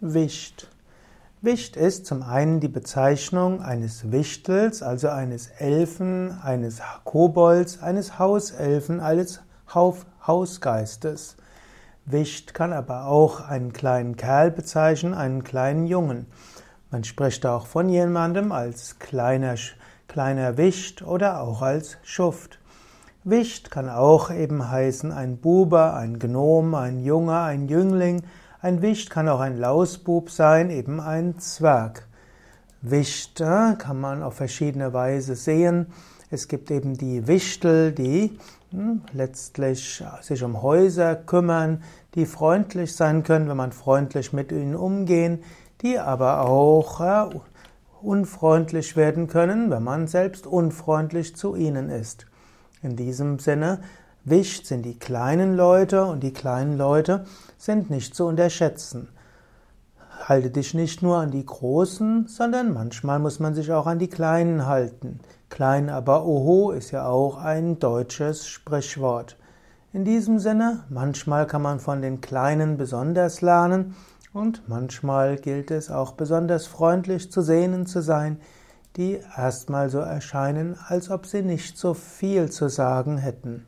Wicht. Wicht ist zum einen die Bezeichnung eines Wichtels, also eines Elfen, eines Kobolds, eines Hauselfen, eines Hausgeistes. Wicht kann aber auch einen kleinen Kerl bezeichnen, einen kleinen Jungen. Man spricht auch von jemandem als kleiner, kleiner Wicht oder auch als Schuft. Wicht kann auch eben heißen ein Bube, ein Gnom, ein Junge, ein Jüngling. Ein Wicht kann auch ein Lausbub sein, eben ein Zwerg. Wichte kann man auf verschiedene Weise sehen. Es gibt eben die Wichtel, die hm, letztlich sich um Häuser kümmern, die freundlich sein können, wenn man freundlich mit ihnen umgehen, die aber auch unfreundlich werden können, wenn man selbst unfreundlich zu ihnen ist. In diesem Sinne, Wicht sind die kleinen Leute und die kleinen Leute sind nicht zu unterschätzen. Halte dich nicht nur an die Großen, sondern manchmal muss man sich auch an die Kleinen halten. Klein aber oho ist ja auch ein deutsches Sprichwort. In diesem Sinne, manchmal kann man von den Kleinen besonders lernen und manchmal gilt es auch besonders freundlich zu sehen zu sein, die erstmal so erscheinen, als ob sie nicht so viel zu sagen hätten.